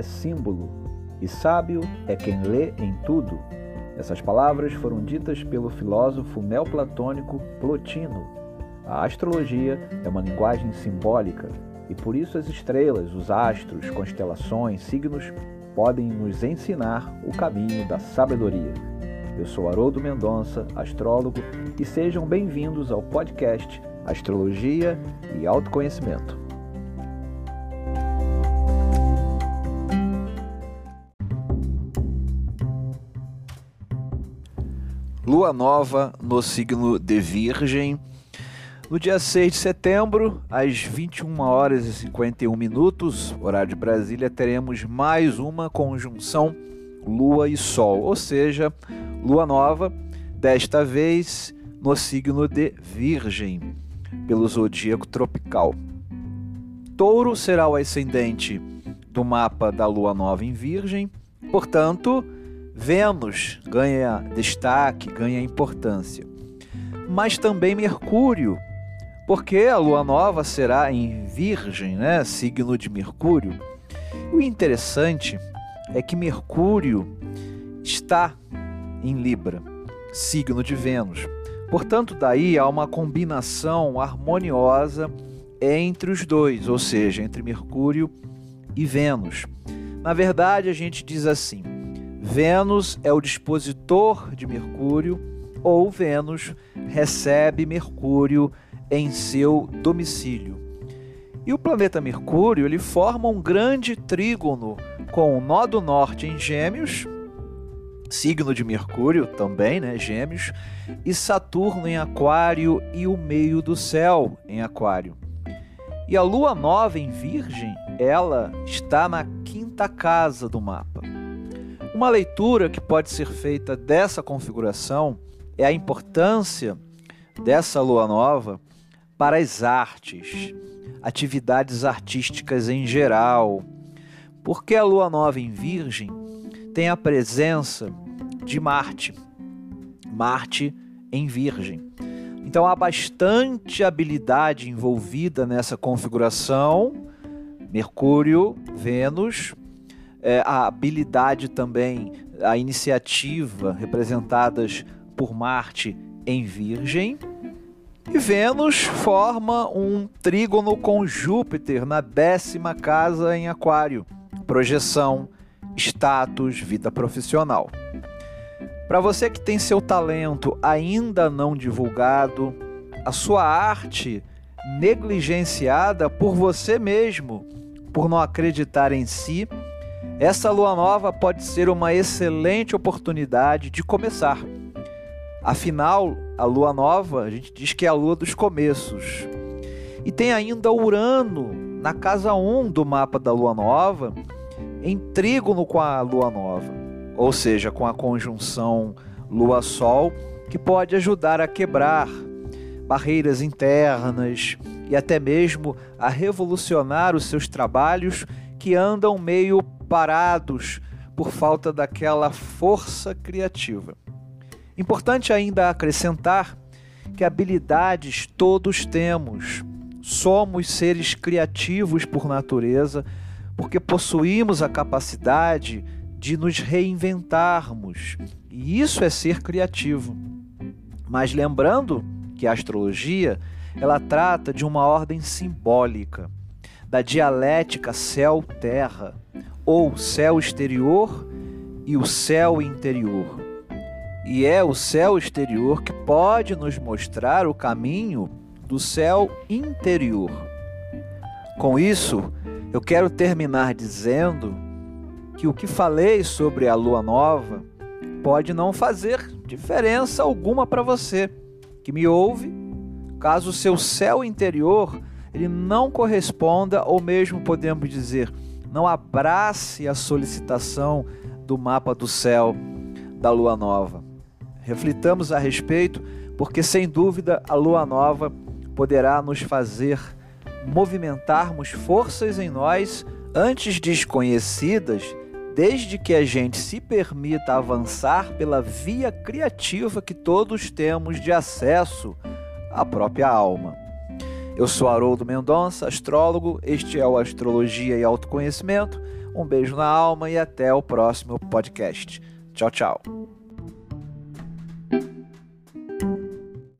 é símbolo, e sábio é quem lê em tudo. Essas palavras foram ditas pelo filósofo neoplatônico Plotino. A astrologia é uma linguagem simbólica e por isso as estrelas, os astros, constelações, signos podem nos ensinar o caminho da sabedoria. Eu sou Haroldo Mendonça, astrólogo, e sejam bem-vindos ao podcast Astrologia e Autoconhecimento. Lua nova no signo de Virgem. No dia 6 de setembro, às 21 horas e 51 minutos, horário de Brasília, teremos mais uma conjunção Lua e Sol, ou seja, Lua nova, desta vez no signo de Virgem, pelo zodíaco tropical. Touro será o ascendente do mapa da Lua nova em Virgem, portanto, Vênus ganha destaque, ganha importância. Mas também Mercúrio, porque a lua nova será em Virgem, né? signo de Mercúrio. O interessante é que Mercúrio está em Libra, signo de Vênus. Portanto, daí há uma combinação harmoniosa entre os dois, ou seja, entre Mercúrio e Vênus. Na verdade, a gente diz assim: Vênus é o dispositor de Mercúrio ou Vênus recebe Mercúrio em seu domicílio. E o planeta Mercúrio ele forma um grande trígono com o nó do norte em Gêmeos, signo de Mercúrio também, né, Gêmeos, e Saturno em Aquário e o meio do céu em Aquário. E a lua nova em Virgem, ela está na quinta casa do mapa. Uma leitura que pode ser feita dessa configuração é a importância dessa lua nova para as artes, atividades artísticas em geral. Porque a lua nova em Virgem tem a presença de Marte. Marte em Virgem. Então há bastante habilidade envolvida nessa configuração. Mercúrio, Vênus, é, a habilidade também, a iniciativa representadas por Marte em Virgem. E Vênus forma um trígono com Júpiter na décima casa em Aquário. Projeção, status, vida profissional. Para você que tem seu talento ainda não divulgado, a sua arte negligenciada por você mesmo, por não acreditar em si, essa lua nova pode ser uma excelente oportunidade de começar. Afinal, a lua nova, a gente diz que é a lua dos começos. E tem ainda Urano na casa 1 do mapa da lua nova, em trígono com a lua nova, ou seja, com a conjunção lua-sol, que pode ajudar a quebrar barreiras internas e até mesmo a revolucionar os seus trabalhos que andam meio parados por falta daquela força criativa. Importante ainda acrescentar que habilidades todos temos. Somos seres criativos por natureza, porque possuímos a capacidade de nos reinventarmos. E isso é ser criativo. Mas lembrando que a astrologia, ela trata de uma ordem simbólica, da dialética céu-terra ou céu exterior e o céu interior. E é o céu exterior que pode nos mostrar o caminho do céu interior. Com isso, eu quero terminar dizendo que o que falei sobre a lua nova pode não fazer diferença alguma para você que me ouve, caso o seu céu interior ele não corresponda ou mesmo podemos dizer não abrace a solicitação do mapa do céu da lua nova. Reflitamos a respeito, porque sem dúvida a lua nova poderá nos fazer movimentarmos forças em nós antes desconhecidas, desde que a gente se permita avançar pela via criativa que todos temos de acesso à própria alma. Eu sou Haroldo Mendonça, astrólogo. Este é o Astrologia e Autoconhecimento. Um beijo na alma e até o próximo podcast. Tchau, tchau.